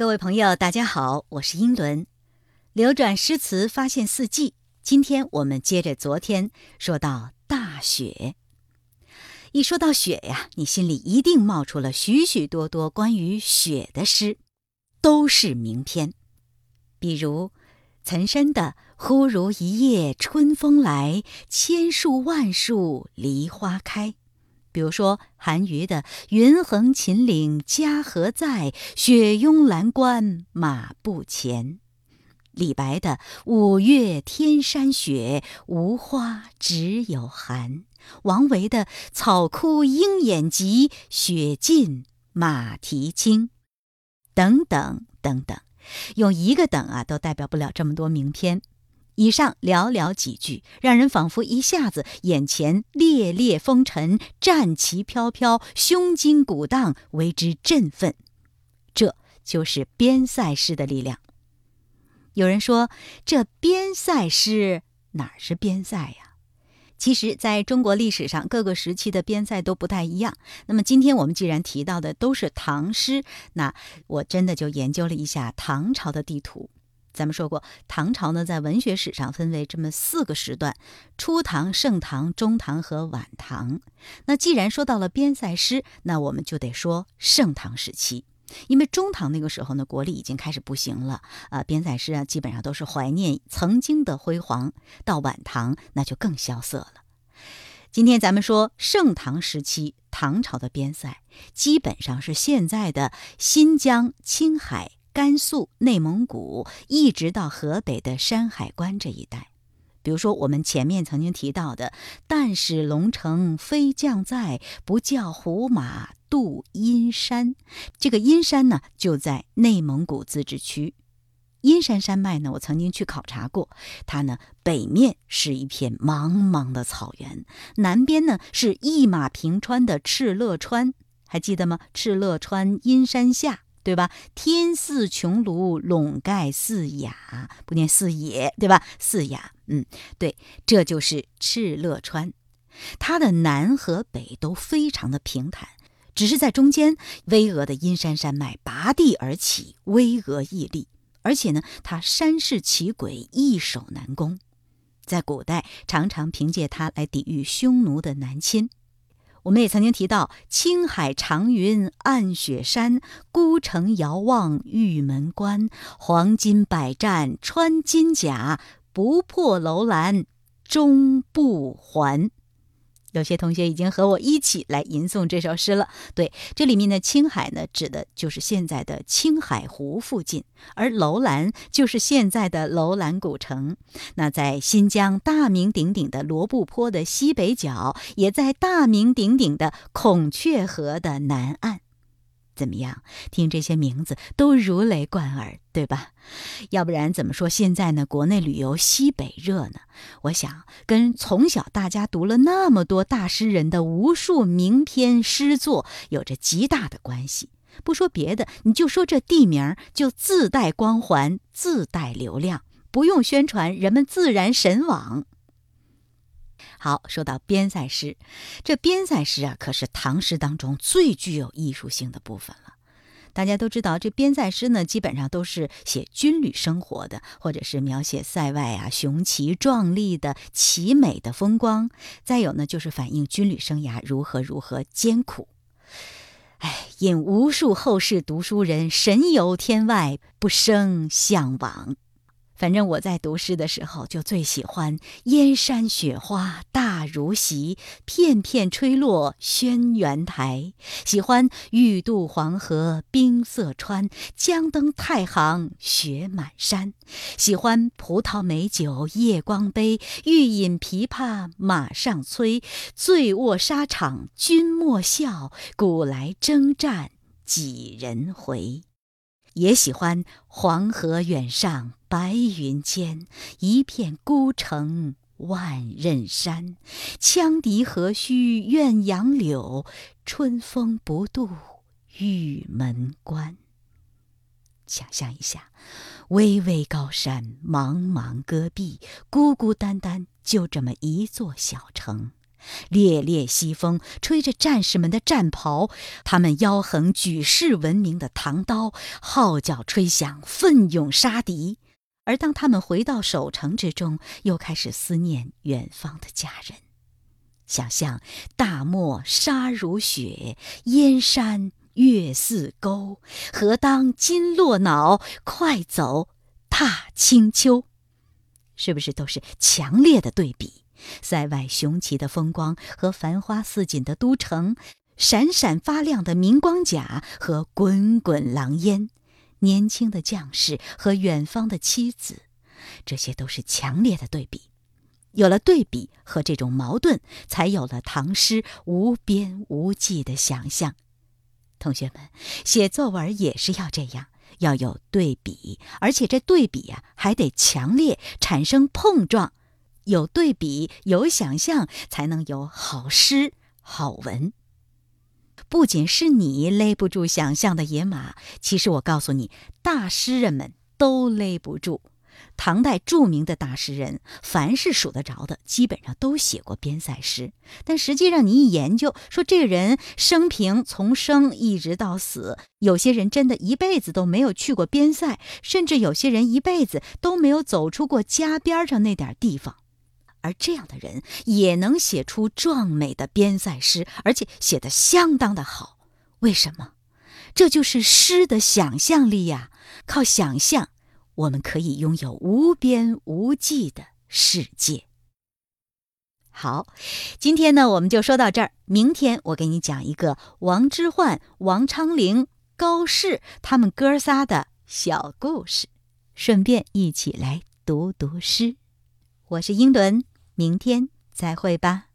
各位朋友，大家好，我是英伦。流转诗词，发现四季。今天我们接着昨天说到大雪。一说到雪呀，你心里一定冒出了许许多多关于雪的诗，都是名篇。比如岑参的“忽如一夜春风来，千树万树梨花开”。比如说韩愈的“云横秦岭家何在，雪拥蓝关马不前”，李白的“五月天山雪，无花只有寒”，王维的“草枯鹰眼疾，雪尽马蹄轻”，等等等等，用一个“等”啊，都代表不了这么多名篇。以上寥寥几句，让人仿佛一下子眼前烈烈风尘、战旗飘飘、胸襟鼓荡，为之振奋。这就是边塞诗的力量。有人说，这边塞诗哪是边塞呀？其实，在中国历史上，各个时期的边塞都不太一样。那么，今天我们既然提到的都是唐诗，那我真的就研究了一下唐朝的地图。咱们说过，唐朝呢，在文学史上分为这么四个时段：初唐、盛唐、中唐和晚唐。那既然说到了边塞诗，那我们就得说盛唐时期，因为中唐那个时候呢，国力已经开始不行了啊，边塞诗啊，基本上都是怀念曾经的辉煌。到晚唐，那就更萧瑟了。今天咱们说盛唐时期，唐朝的边塞基本上是现在的新疆、青海。甘肃、内蒙古，一直到河北的山海关这一带，比如说我们前面曾经提到的“但使龙城飞将在，不教胡马度阴山”，这个阴山呢就在内蒙古自治区。阴山山脉呢，我曾经去考察过，它呢北面是一片茫茫的草原，南边呢是一马平川的敕勒川，还记得吗？敕勒川，阴山下。对吧？天似穹庐，笼盖四野，不念四野，对吧？四野，嗯，对，这就是敕勒川。它的南和北都非常的平坦，只是在中间，巍峨的阴山山脉拔地而起，巍峨屹立。而且呢，它山势奇诡，易守难攻，在古代常常凭借它来抵御匈奴的南侵。我们也曾经提到“青海长云暗雪山，孤城遥望玉门关。黄金百战穿金甲，不破楼兰终不还。”有些同学已经和我一起来吟诵这首诗了。对，这里面的青海呢，指的就是现在的青海湖附近，而楼兰就是现在的楼兰古城。那在新疆大名鼎鼎的罗布泊的西北角，也在大名鼎鼎的孔雀河的南岸。怎么样？听这些名字都如雷贯耳，对吧？要不然怎么说现在呢？国内旅游西北热呢？我想跟从小大家读了那么多大诗人的无数名篇诗作有着极大的关系。不说别的，你就说这地名就自带光环，自带流量，不用宣传，人们自然神往。好，说到边塞诗，这边塞诗啊，可是唐诗当中最具有艺术性的部分了。大家都知道，这边塞诗呢，基本上都是写军旅生活的，或者是描写塞外啊雄奇壮丽的奇美的风光。再有呢，就是反映军旅生涯如何如何艰苦。哎，引无数后世读书人神游天外，不生向往。反正我在读诗的时候，就最喜欢“燕山雪花大如席，片片吹落轩辕台”，喜欢“欲渡黄河冰塞川，将登太行雪满山”，喜欢“葡萄美酒夜光杯，欲饮琵琶马上催，醉卧沙场君莫笑，古来征战几人回”。也喜欢“黄河远上白云间，一片孤城万仞山。羌笛何须怨杨柳，春风不度玉门关。”想象一下，巍巍高山，茫茫戈壁，孤孤单单就这么一座小城，烈烈西风吹着战士们的战袍，他们腰横举世闻名的唐刀，号角吹响，奋勇杀敌。而当他们回到守城之中，又开始思念远方的家人。想象大漠沙如雪，燕山月似钩，何当金络脑，快走踏清秋。是不是都是强烈的对比？塞外雄奇的风光和繁花似锦的都城，闪闪发亮的明光甲和滚滚狼烟，年轻的将士和远方的妻子，这些都是强烈的对比。有了对比和这种矛盾，才有了唐诗无边无际的想象。同学们，写作文也是要这样，要有对比，而且这对比呀还得强烈，产生碰撞。有对比，有想象，才能有好诗好文。不仅是你勒不住想象的野马，其实我告诉你，大诗人们都勒不住。唐代著名的大诗人，凡是数得着的，基本上都写过边塞诗。但实际上，你一研究，说这人生平从生一直到死，有些人真的一辈子都没有去过边塞，甚至有些人一辈子都没有走出过家边上那点地方。而这样的人也能写出壮美的边塞诗，而且写得相当的好。为什么？这就是诗的想象力呀！靠想象。我们可以拥有无边无际的世界。好，今天呢，我们就说到这儿。明天我给你讲一个王之涣、王昌龄、高适他们哥仨的小故事，顺便一起来读读诗。我是英伦，明天再会吧。